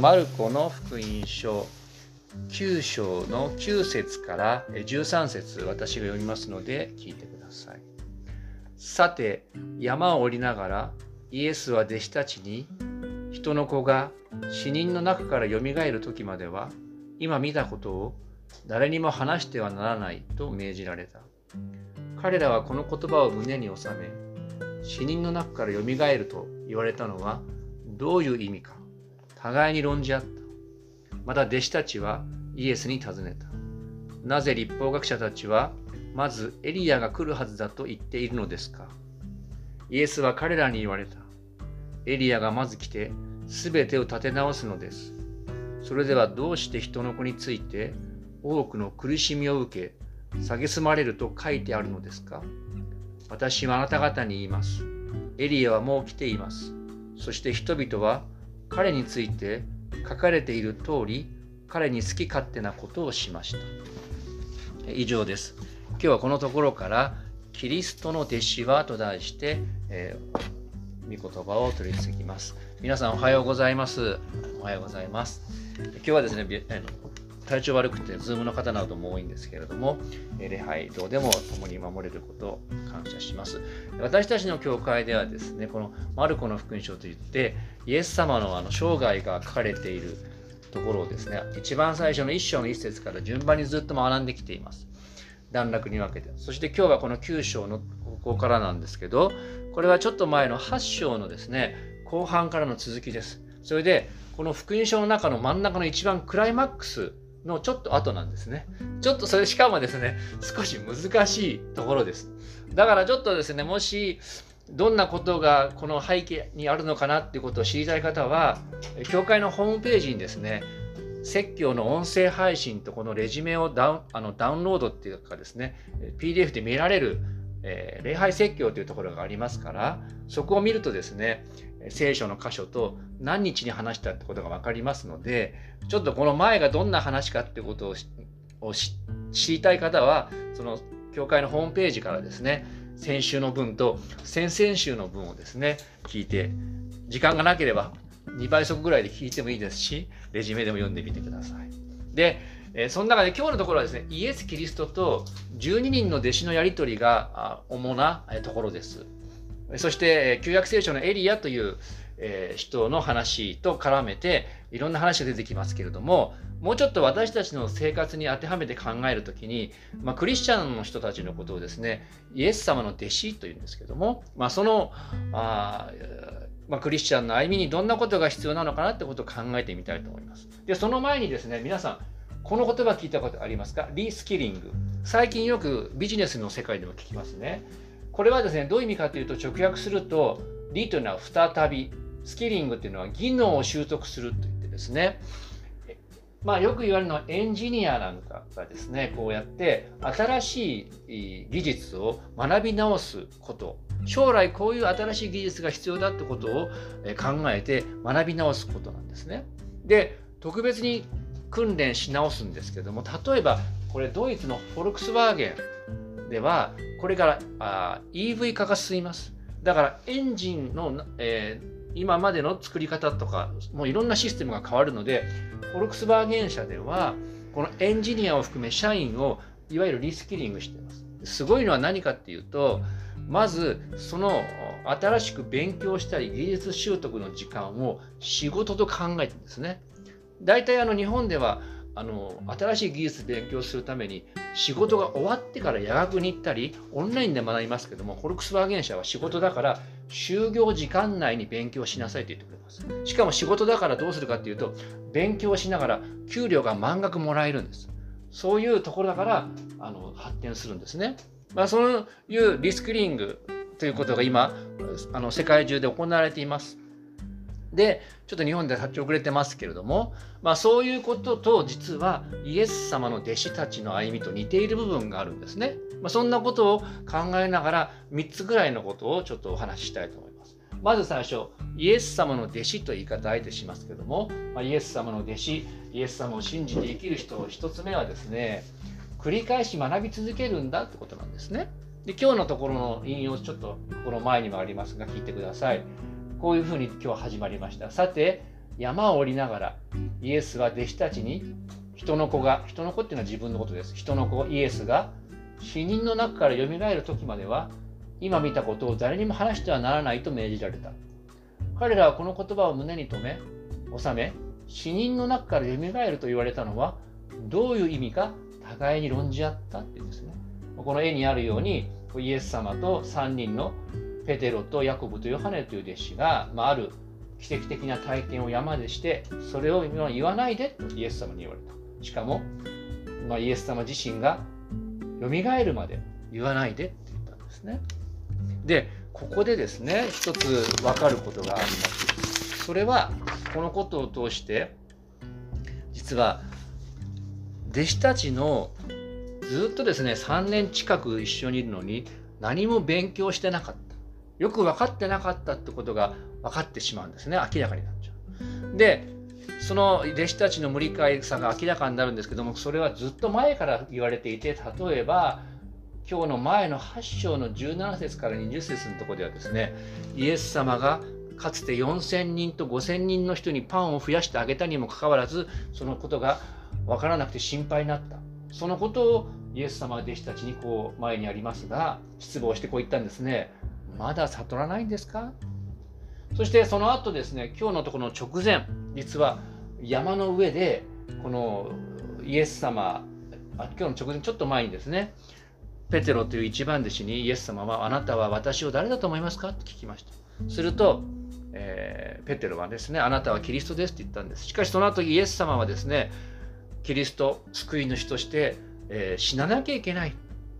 マルコの福音書9章の9節から13節私が読みますので聞いてください。さて山を降りながらイエスは弟子たちに人の子が死人の中からよみがえる時までは今見たことを誰にも話してはならないと命じられた。彼らはこの言葉を胸に収め死人の中からよみがえると言われたのはどういう意味か互いに論じ合った。また弟子たちはイエスに尋ねた。なぜ立法学者たちはまずエリアが来るはずだと言っているのですかイエスは彼らに言われた。エリアがまず来て全てを立て直すのです。それではどうして人の子について多くの苦しみを受け、蔑まれると書いてあるのですか私はあなた方に言います。エリアはもう来ています。そして人々は彼について書かれている通り彼に好き勝手なことをしました。以上です。今日はこのところからキリストの弟子はと題して、えー、御言葉を取り次ぎます。皆さんおはようございます。おはようございます。今日はですね体調悪くて、ズームの方なども多いんですけれども、礼拝堂でも共に守れることを感謝します。私たちの教会ではですね、このマルコの福音書といって、イエス様のあの生涯が書かれているところをですね、一番最初の1章の1節から順番にずっと学んできています。段落に分けて。そして今日はこの9章のここからなんですけど、これはちょっと前の8章のですね、後半からの続きです。それで、この福音書の中の真ん中の一番クライマックスのちょっと後なんですね。ちょっとそれしかもですね、少し難しいところです。だからちょっとですね、もし、どんなことがこの背景にあるのかなっていうことを知りたい方は、教会のホームページにですね、説教の音声配信とこのレジュメをダウンあのダウンロードっていうかですね、PDF で見られる、えー、礼拝説教というところがありますから、そこを見るとですね、聖書の箇所と何日に話したってことが分かりますのでちょっとこの前がどんな話かってことを知りたい方はその教会のホームページからですね先週の分と先々週の分をですね聞いて時間がなければ2倍速ぐらいで聞いてもいいですしレジュメでも読んでみてください。で、えその中で今日のところはですねイエス・キリストと12人の弟子のやり取りが主なところです。そして旧約聖書のエリアという人の話と絡めていろんな話が出てきますけれどももうちょっと私たちの生活に当てはめて考えるときに、まあ、クリスチャンの人たちのことをですねイエス様の弟子というんですけども、まあ、そのあ、まあ、クリスチャンの歩みにどんなことが必要なのかなってことを考えてみたいと思います。でその前にですね皆さんこの言葉聞いたことありますか？リスキリング。最近よくビジネスの世界でも聞きますね。これはですね、どういう意味かというと、直訳すると、リというのは再び、スキリングというのは技能を習得するといってですね、まあよく言われるのはエンジニアなんかがですね、こうやって新しい技術を学び直すこと、将来こういう新しい技術が必要だってことを考えて学び直すことなんですね。で、特別に訓練し直すんですけども、例えばこれドイツのフォルクスワーゲンではこれからあ EV 化が進みます。だからエンジンの、えー、今までの作り方とか、もういろんなシステムが変わるので、フォルクスバーゲン社では、このエンジニアを含め社員をいわゆるリスキリングしています。すごいのは何かっていうと、まずその新しく勉強したり技術習得の時間を仕事と考えてるんですね。大体あの日本ではあの新しい技術勉強するために仕事が終わってから夜学に行ったりオンラインで学びますけどもフォルクスワーゲン社は仕事だから就業時間内に勉強しなさいと言ってくれます。しかも仕事だからどうするかっていうと勉強しながら給料が満額もらえるんです。そういうところだからあの発展するんですね、まあ、そういうリスクリングということが今あの世界中で行われていますで、ちょっと日本で立ち遅れてますけれども、まあそういうことと実はイエス様の弟子たちの歩みと似ている部分があるんですね。まあ、そんなことを考えながら3つぐらいのことをちょっとお話ししたいと思います。まず最初、イエス様の弟子と言い方あえてしますけども、まあ、イエス様の弟子、イエス様を信じて生きる人、1つ目はですね、繰り返し学び続けるんだってことなんですね。で今日のところの引用ちょっとこの前にもありますが聞いてください。こういうふうに今日始まりました。さて、山を降りながらイエスは弟子たちに人の子が人の子っていうのは自分のことです。人の子イエスが死人の中からよみがえる時までは今見たことを誰にも話してはならないと命じられた。彼らはこの言葉を胸に留め収め死人の中からよみがえると言われたのはどういう意味か互いに論じ合ったっていうんですね。この絵にあるようにイエス様と3人のペテロとヤコブとヨハネという弟子が、まあ、ある奇跡的な体験を山でしてそれを言わないでとイエス様に言われた。しかも、まあ、イエス様自身がよみがえるまで言わないでって言ったんですね。でここでですね一つ分かることがあります。それはこのことを通して実は弟子たちのずっとですね3年近く一緒にいるのに何も勉強してなかった。よく分かってなかったってことが分かってしまうんですね。明らかになっちゃう。でその弟子たちの無理解さが明らかになるんですけどもそれはずっと前から言われていて例えば今日の前の8章の17節から20節のとこではですねイエス様がかつて4000人と5000人の人にパンを増やしてあげたにもかかわらずそのことが分からなくて心配になった。そのことをイエス様は弟子たちにこう前にありますが失望してこう言ったんですね。まだ悟らないんですか？そしてその後ですね今日のところの直前実は山の上でこのイエス様あ今日の直前ちょっと前にですねペテロという一番弟子にイエス様はあなたは私を誰だと思いますか？って聞きました。すると、えー、ペテロはですねあなたはキリストですって言ったんです。しかしその後イエス様はですねキリスト救い主としてえー、死ななきゃいけない。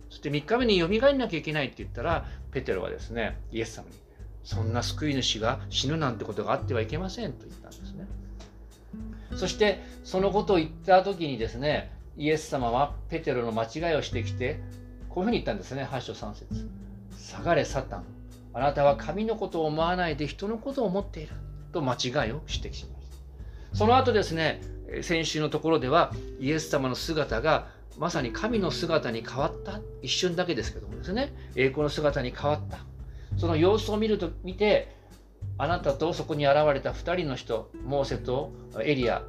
そして3日目によみがえらなきゃいけないって言ったら、ペテロはですね、イエス様に、そんな救い主が死ぬなんてことがあってはいけませんと言ったんですね。そして、そのことを言った時にですね、イエス様はペテロの間違いをしてきて、こういうふうに言ったんですね、8章3節下がれ、サタン。あなたは神のことを思わないで人のことを思っている。と間違いを指摘しました。その後ですね、先週のところでは、イエス様の姿がまさに神の姿に変わった一瞬だけですけどもですね。栄光の姿に変わった。その様子を見ると見てあなたとそこに現れた2人の人モーセとエリア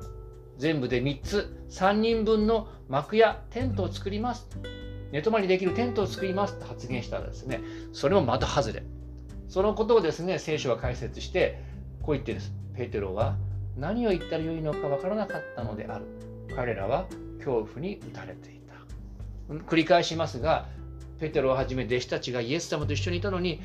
全部で3つ3人分の幕やテントを作ります。寝泊まりできるテントを作ります。と発言したらですね。それも的外れ。そのことをですね聖書は解説してこう言ってるんです。ペテロは何を言ったらよいのかわからなかったのである。彼らは恐怖に打たれていた。繰り返しますがペテロをはじめ弟子たちがイエス様と一緒にいたのに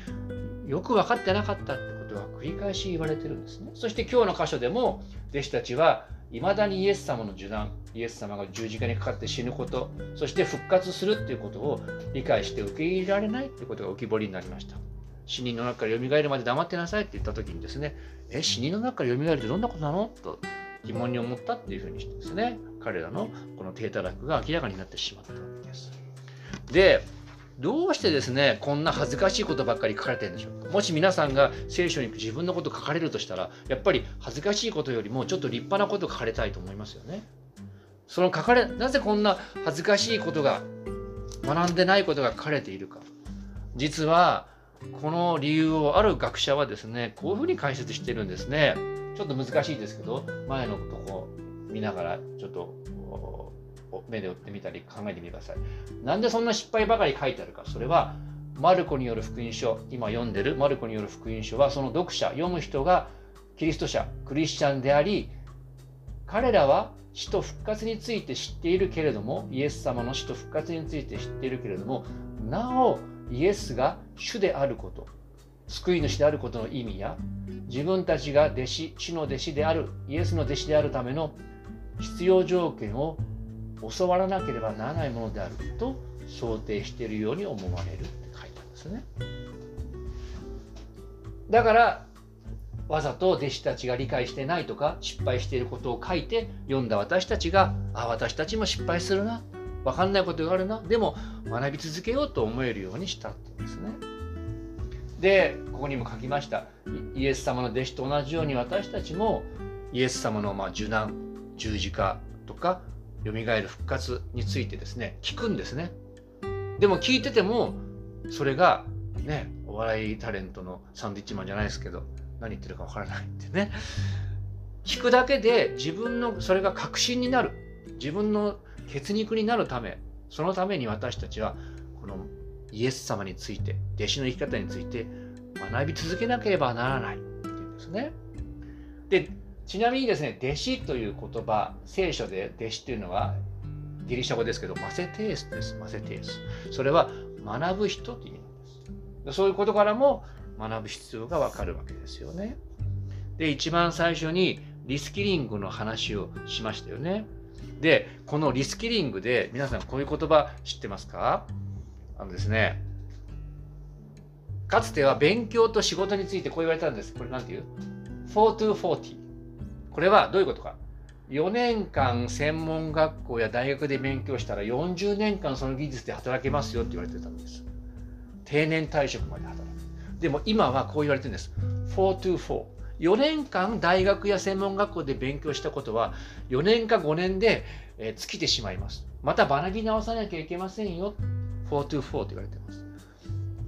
よく分かってなかったってことは繰り返し言われてるんですね。そして今日の箇所でも弟子たちはいまだにイエス様の受難イエス様が十字架にかかって死ぬことそして復活するっていうことを理解して受け入れられないってことが浮き彫りになりました。死人の中から蘇るまで黙ってなさいって言った時にですねえ死人の中から蘇るってどんなことなの？と疑問に思ったっていうふうにしてですね彼らのこの低たらくが明らかになってしまったわけです。でどうしてですねこんな恥ずかしいことばっかり書かれてるんでしょうか？もし皆さんが聖書に自分のこと書かれるとしたらやっぱり恥ずかしいことよりもちょっと立派なこと書かれたいと思いますよね。その書かれなぜこんな恥ずかしいことが学んでないことが書かれているか実はこの理由をある学者はですねこういうふうに解説してるんですね。ちょっと難しいですけど前のとこ見ながらちょっと目で追ってみたり考えてみてください。なんでそんな失敗ばかり書いてあるかそれはマルコによる福音書今読んでるマルコによる福音書はその読者読む人がキリスト者クリスチャンであり彼らは死と復活について知っているけれどもイエス様の死と復活について知っているけれどもなおイエスが主であること救い主であることの意味や自分たちが弟子主の弟子であるイエスの弟子であるための必要条件を教わらなければならないものであると想定しているように思われるって書いたんですね。だからわざと弟子たちが理解してないとか失敗していることを書いて読んだ私たちがあ私たちも失敗するな分かんないことがあるなでも学び続けようと思えるようにしたってんですね。でここにも書きましたイエス様の弟子と同じように私たちもイエス様のま受難十字架とかよみがえる復活についてですね聞くんですね。でも聞いててもそれがねお笑いタレントのサンドイッチマンじゃないですけど何言ってるかわからないってね。聞くだけで自分のそれが確信になる。自分の血肉になるためそのために私たちはこのイエス様について弟子の生き方について学び続けなければならないっていうんですね。でちなみにですね弟子という言葉聖書で弟子というのはギリシャ語ですけどマセテースです。マセテース。それは学ぶ人という意味です。そういうことからも学ぶ必要がわかるわけですよね。で一番最初にリスキリングの話をしましたよね。でこのリスキリングで皆さんこういう言葉知ってますか？あのですねかつては勉強と仕事についてこう言われたんです。これなんていう ?4 to 40これはどういうことか4年間専門学校や大学で勉強したら40年間その技術で働けますよって言われてたんです定年退職まで働くでも今はこう言われてるんです4 to 4 4年間大学や専門学校で勉強したことは4年か5年で尽きてしまいます。また学び直さなきゃいけませんよ。4 to 4と言われてます。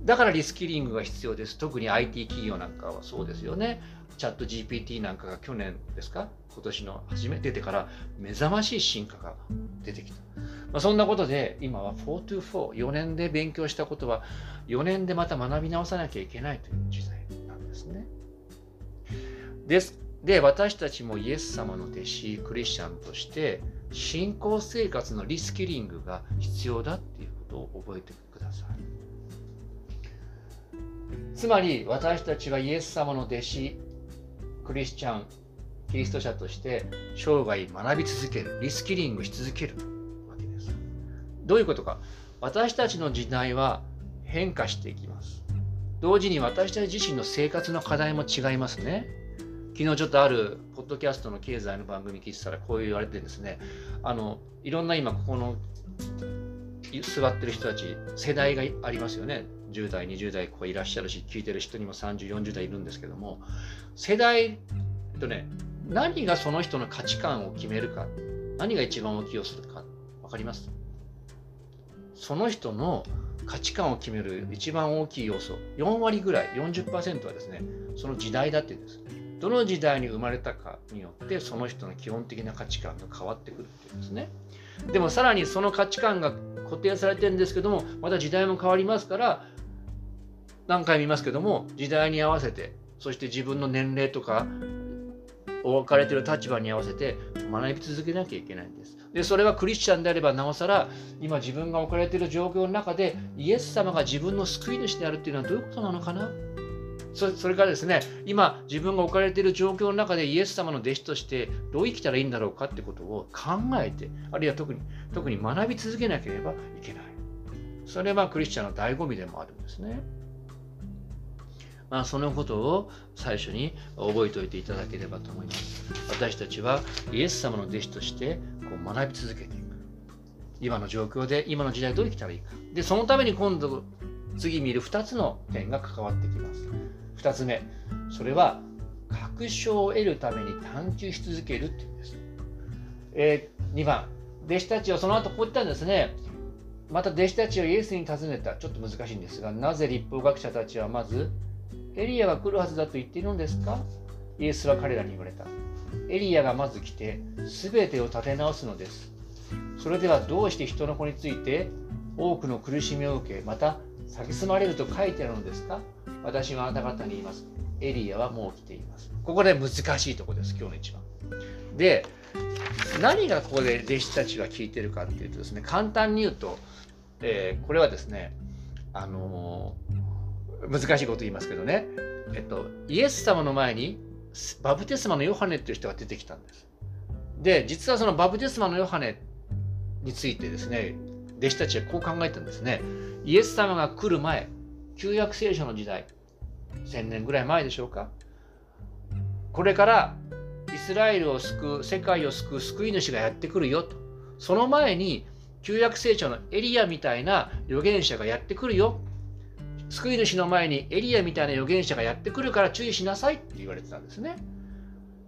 だからリスキリングが必要です。特に IT 企業なんかはそうですよね。チャット GPT なんかが去年ですか？今年の初め出てから目覚ましい進化が出てきた。まあ、そんなことで今は4 to 4、4年で勉強したことは4年でまた学び直さなきゃいけないという時代なんですね。ですで私たちもイエス様の弟子クリスチャンとして信仰生活のリスキリングが必要だっていうことを覚えてくださいつまり私たちはイエス様の弟子クリスチャンキリスト者として生涯学び続けるリスキリングし続ける。わけです。どういうことか。私たちの時代は変化していきます。同時に私たち自身の生活の課題も違いますね。昨日ちょっとあるポッドキャストの経済の番組聞いてたらこう言われてですね。あのいろんな今ここの座ってる人たち世代がありますよね。10代20代ここいらっしゃるし聞いてる人にも3040代いるんですけども世代とね何がその人の価値観を決めるか何が一番大きい要素か分かります？その人の価値観を決める一番大きい要素4割ぐらい40%はですねその時代だって言うんですどの時代に生まれたかによってその人の基本的な価値観が変わってくるっていうんですね。でもさらにその価値観が固定されてるんですけどもまた時代も変わりますから何回見ますけども時代に合わせてそして自分の年齢とか置かれてる立場に合わせて学び続けなきゃいけないんです。でそれはクリスチャンであればなおさら今自分が置かれている状況の中でイエス様が自分の救い主であるっていうのはどういうことなのかな？そそれからですね今自分が置かれている状況の中でイエス様の弟子としてどう生きたらいいんだろうかってことを考えてあるいは特に特に学び続けなければいけないそれはクリスチャンの醍醐味でもあるんですね。まあ、そのことを最初に覚えておいていただければと思います。私たちはイエス様の弟子としてこう学び続けていく。今の状況で今の時代どう生きたらいいか。で、そのために今度次見る2つの点が関わってきます。2つ目、それは確証を得るために探求し続けるっていうんです。えー、2番、弟子たちはその後こう言ったんですね。また弟子たちはイエスに尋ねた。ちょっと難しいんですが、なぜ立法学者たちはまず、エリアが来るはずだと言っているのですか？イエスは彼らに言われた。エリアがまず来て、すべてを立て直すのです。それではどうして人の子について多くの苦しみを受け、また蔑まれると書いてあるのですか？私はあなた方に言います。エリアはもう来ています。ここで難しいところです、今日の一番。で、何がここで弟子たちが聞いてるかっていうとですね、簡単に言うと、えー、これはですね、あのー、難しいこと言いますけどね、えっと、イエス様の前にバプテスマのヨハネっていう人が出てきたんです。で、実はそのバプテスマのヨハネについてですね、弟子たちはこう考えたんですね。イエス様が来る前、旧約聖書の時代、1000年ぐらい前でしょうか。これからイスラエルを救う、世界を救う救い主がやってくるよと。その前に、旧約聖書のエリアみたいな預言者がやってくるよ。救い主の前にエリアみたいな預言者がやってくるから注意しなさいって言われてたんですね。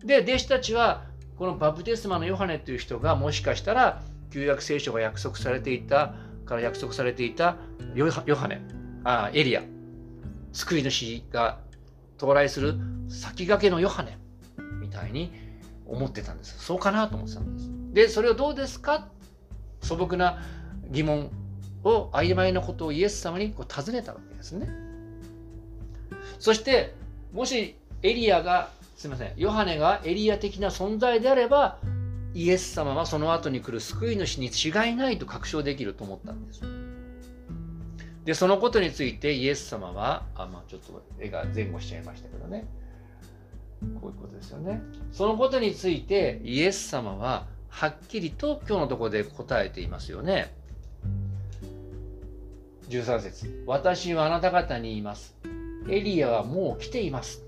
で、弟子たちは、このバプテスマのヨハネという人がもしかしたら旧約聖書が約束されていたから約束されていたヨハネあエリア。救い主が到来する先駆けのヨハネみたいに思ってたんです。そうかなと思ってたんです。でそれをどうですか？素朴な疑問。を曖昧なことをイエス様にこう尋ねたわけですねそしてもしエリアがすみませんヨハネがエリア的な存在であればイエス様はその後に来る救い主に違いないと確証できると思ったんですでそのことについてイエス様はあまあちょっと絵が前後しちゃいましたけどねこういうことですよね。そのことについてイエス様ははっきりと今日のところで答えていますよね。13節私はあなた方に言います。エリアはもう来ています。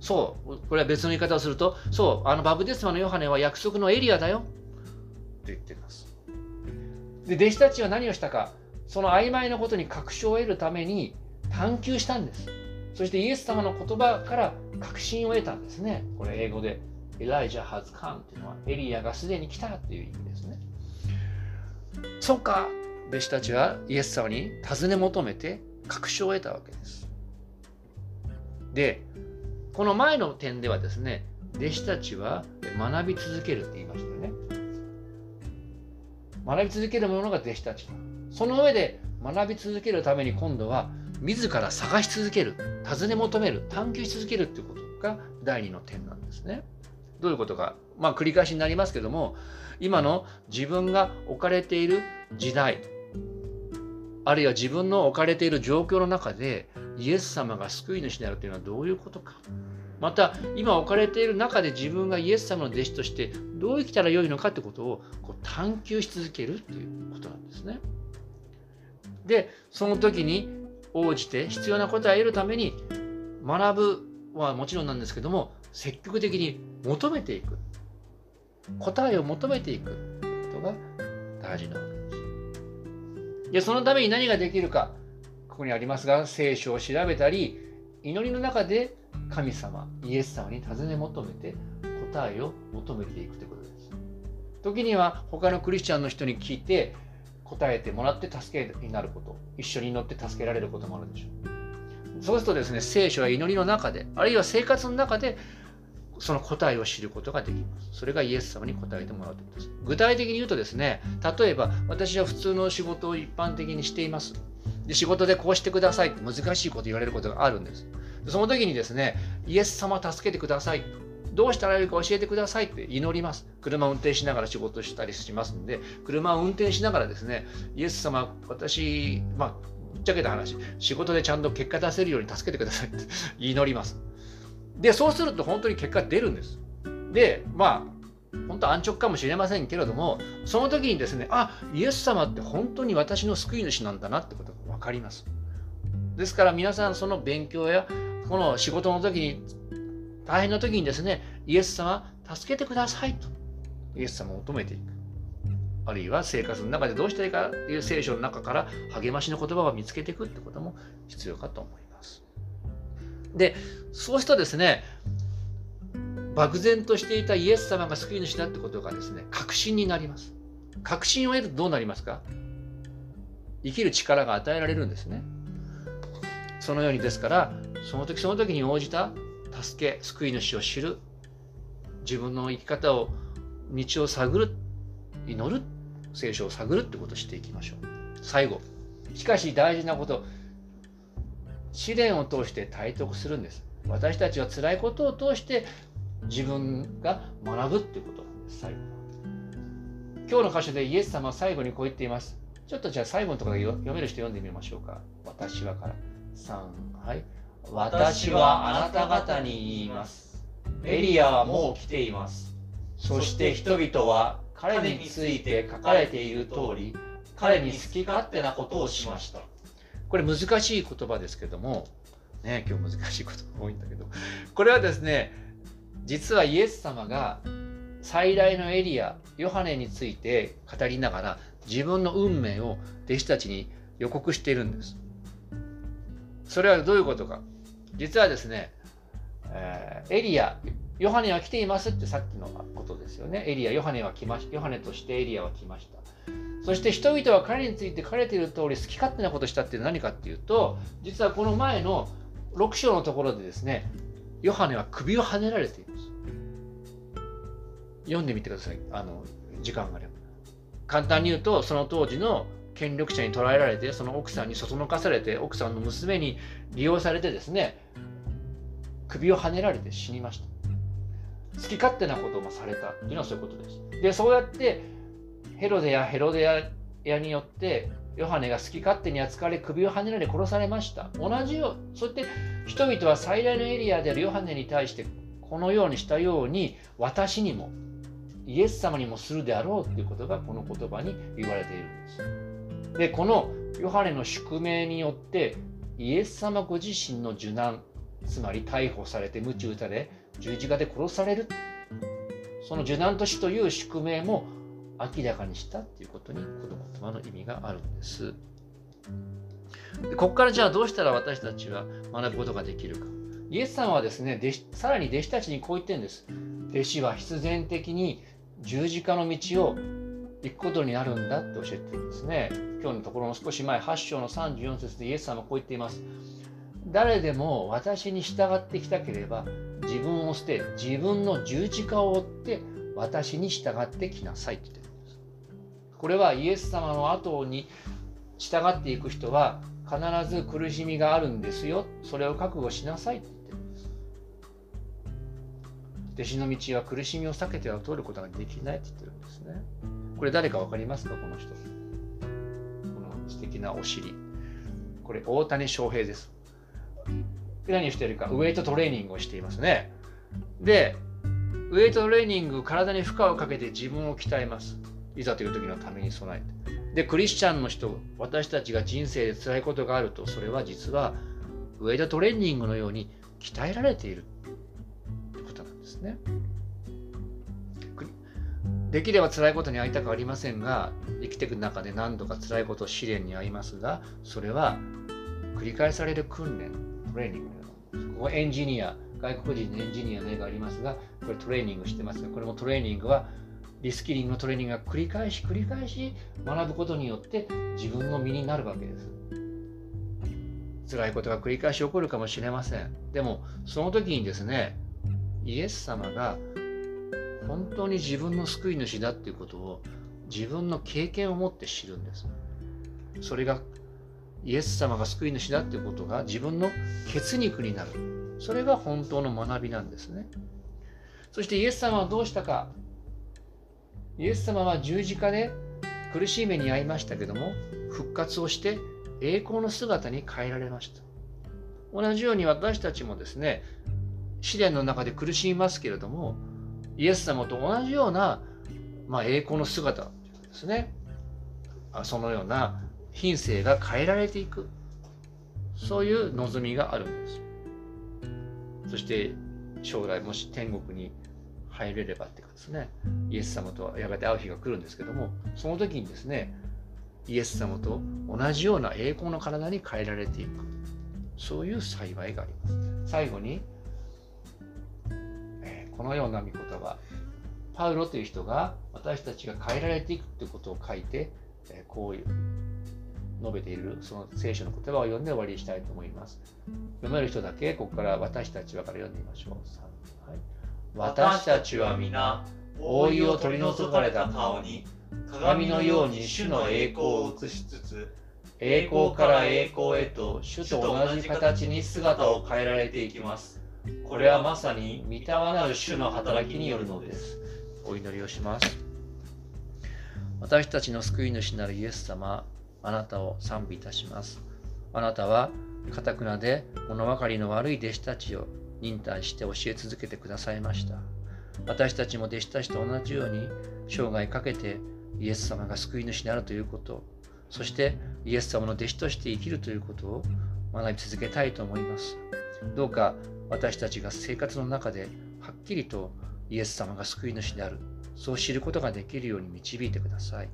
そう、これは別の言い方をすると、そう、あのバブデスマのヨハネは約束のエリアだよ。と言っています。で、弟子たちは何をしたか、その曖昧なことに確証を得るために探求したんです。そしてイエス様の言葉から確信を得たんですね。これ英語で、エライジャ・ハズ・カンっていうのは、エリアがすでに来たっていう意味ですね。そうか、弟子たちはイエス様に尋ね求めて確証を得たわけです。で、この前の点ではですね、弟子たちは学び続けるって言いましたよね。学び続けるものが弟子たちだ。その上で学び続けるために今度は自ら探し続ける尋ね求める探求し続けるっていうことが第二の点なんですね。どういうことかまあ繰り返しになりますけども今の自分が置かれている時代あるいは自分の置かれている状況の中でイエス様が救い主であるというのはどういうことかまた今置かれている中で自分がイエス様の弟子としてどう生きたらよいのかということをこう探求し続けるということなんですね。でその時に応じて必要な答えを得るために学ぶはもちろんなんですけども積極的に求めていく答えを求めていくことが大事なわけです。でそのために何ができるかここにありますが聖書を調べたり祈りの中で神様イエス様に尋ね求めて答えを求めていくということです。時には他のクリスチャンの人に聞いて答えてもらって助けになること一緒に祈って助けられることもあるでしょうそうするとですね聖書や祈りの中であるいは生活の中でその答えを知ることができます。それがイエス様に答えてもらうということです。具体的に言うとですね、例えば私は普通の仕事を一般的にしています。で仕事でこうしてくださいって難しいこと言われることがあるんです。その時にですね、イエス様助けてくださいどうしたらいいか教えてくださいって祈ります。車を運転しながら仕事したりしますんで、車を運転しながらですね、イエス様、私、まあ、ぶっちゃけた話、仕事でちゃんと結果出せるように助けてくださいって祈ります。で、そうすると本当に結果出るんです。で、まあ、本当安直かもしれませんけれども、その時にですね、あ、イエス様って本当に私の救い主なんだなってことが分かります。ですから皆さんその勉強やこの仕事の時に大変な時にですね、イエス様、助けてくださいと、イエス様を求めていく。あるいは生活の中でどうしたらいいかという聖書の中から励ましの言葉を見つけていくってことも必要かと思います。で、そうするとですね、漠然としていたイエス様が救い主だってことがですね、確信になります。確信を得るとどうなりますか？生きる力が与えられるんですね。そのようにですから、その時その時に応じた助け救い主を知る自分の生き方を道を探る祈る聖書を探るってことをしていきましょう最後しかし大事なこと試練を通して体得するんです。私たちは辛いことを通して自分が学ぶっていうことなんです。最後。今日の箇所でイエス様は最後にこう言っています。ちょっとじゃあ最後のところで読める人読んでみましょうか。私はから。3はい。私はあなた方に言います。エリアはもう来ています。そして人々は彼について書かれている通り、彼に好き勝手なことをしました。これ難しい言葉ですけども、ね、今日難しいことが多いんだけど、これはですね、実はイエス様が最大のエリア、ヨハネについて語りながら自分の運命を弟子たちに予告しているんです。それはどういうことか。実はですね、えー、エリア、ヨハネは来ていますってさっきのことですよね。エリア、ヨハネは来まし。ヨハネとしてエリアは来ました。そして人々は彼について書かれている通り好き勝手なことしたって何かっていうと、実はこの前の6章のところでですね、ヨハネは首をはねられています。読んでみてください。あの時間があれば。簡単に言うとその当時の権力者に捕らえられてその奥さんにそそのかされて奥さんの娘に利用されてですね首をはねられて死にました。好き勝手なこともされたっていうのはそういうことです。でそうやってヘロデやヘロデヤによってヨハネが好き勝手に扱われ首をはねられ殺されました同じようそうやって人々は最大のエリアであるヨハネに対してこのようにしたように私にもイエス様にもするであろうということがこの言葉に言われているんです。でこのヨハネの宿命によってイエス様ご自身の受難つまり逮捕されて鞭打たれ十字架で殺されるその受難と死という宿命も明らかにしたっていうことにこの言葉の意味があるんです。でここからじゃあどうしたら私たちは学ぶことができるか。イエス様はですね弟子さらに弟子たちにこう言ってるんです。弟子は必然的に十字架の道を行くことになるんだって教えてるんですね。今日のところの少し前、8章の34節でイエス様はこう言っています。誰でも私に従ってきたければ自分を捨て自分の十字架を追って私に従ってきなさいって言ってるんです。これはイエス様の後に従っていく人は必ず苦しみがあるんですよ。それを覚悟しなさいって言ってるんです弟子の道は苦しみを避けては通ることができないって言ってるんですね。これ誰か分かりますか？この人。この素敵なお尻。これ大谷翔平です。何をしてるか、ウェイトトレーニングをしていますね。で、ウェイトトレーニング、体に負荷をかけて自分を鍛えます。いざという時のために備えて。で、クリスチャンの人、私たちが人生で辛いことがあると、それは実はウェイトトレーニングのように鍛えられていることなんですね。できれば辛いことに会いたくありませんが、生きていく中で何度か辛いこと、試練に遭いますが、それは繰り返される訓練、トレーニングのようなものです。ここエンジニア、外国人のエンジニアの絵がありますが、これトレーニングしてますが、これもトレーニングはリスキリングのトレーニングが繰り返し繰り返し学ぶことによって自分の身になるわけです。辛いことが繰り返し起こるかもしれません。でも、その時にですね、イエス様が本当に自分の救い主だっていうことを自分の経験を持って知るんです。それがイエス様が救い主だっていうことが自分の血肉になる。それが本当の学びなんですね。そしてイエス様はどうしたか？イエス様は十字架で苦しい目に遭いましたけども、復活をして栄光の姿に変えられました。同じように私たちもですね、試練の中で苦しみますけれども、イエス様と同じような、まあ、栄光の姿ですね。そのような品性が変えられていく。そういう望みがあるんです。そして将来もし天国に入れればっていうかですね、イエス様とやがて会う日が来るんですけども、その時にですね、イエス様と同じような栄光の体に変えられていく。そういう幸いがあります。最後に、えこのような御言葉パウロという人が私たちが変えられていくということを書いてえこういう述べているその聖書の言葉を読んで終わりにしたいと思います読める人だけここから私たちはから読んでみましょう、はい、私たちは皆覆いを取り除かれた顔に鏡のように主の栄光を映しつつ栄光から栄光へと主と同じ形に姿を変えられていきますこれはまさに御霊なる主の働きによるのです。お祈りをします。私たちの救い主なるイエス様、あなたを賛美いたします。あなたは、かたくなで物分かりの悪い弟子たちを忍耐して教え続けてくださいました。私たちも弟子たちと同じように生涯かけてイエス様が救い主であるということ、そしてイエス様の弟子として生きるということを学び続けたいと思います。どうか私たちが生活の中ではっきりとイエス様が救い主であるそう知ることができるように導いてください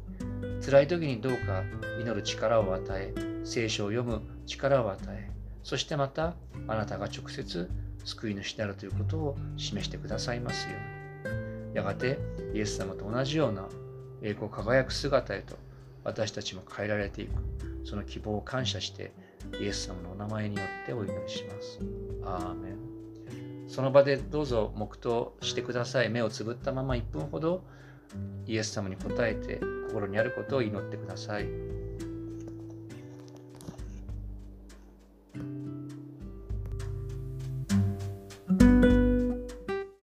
辛い時にどうか祈る力を与え、聖書を読む力を与え、そしてまたあなたが直接救い主であるということを示してくださいますように。やがてイエス様と同じような栄光輝く姿へと私たちも変えられていく、その希望を感謝して、イエス様のお名前によってお祈りします。アーメン。その場でどうぞ黙祷してください。目をつぶったまま1分ほどイエス様に答えて心にあることを祈ってください。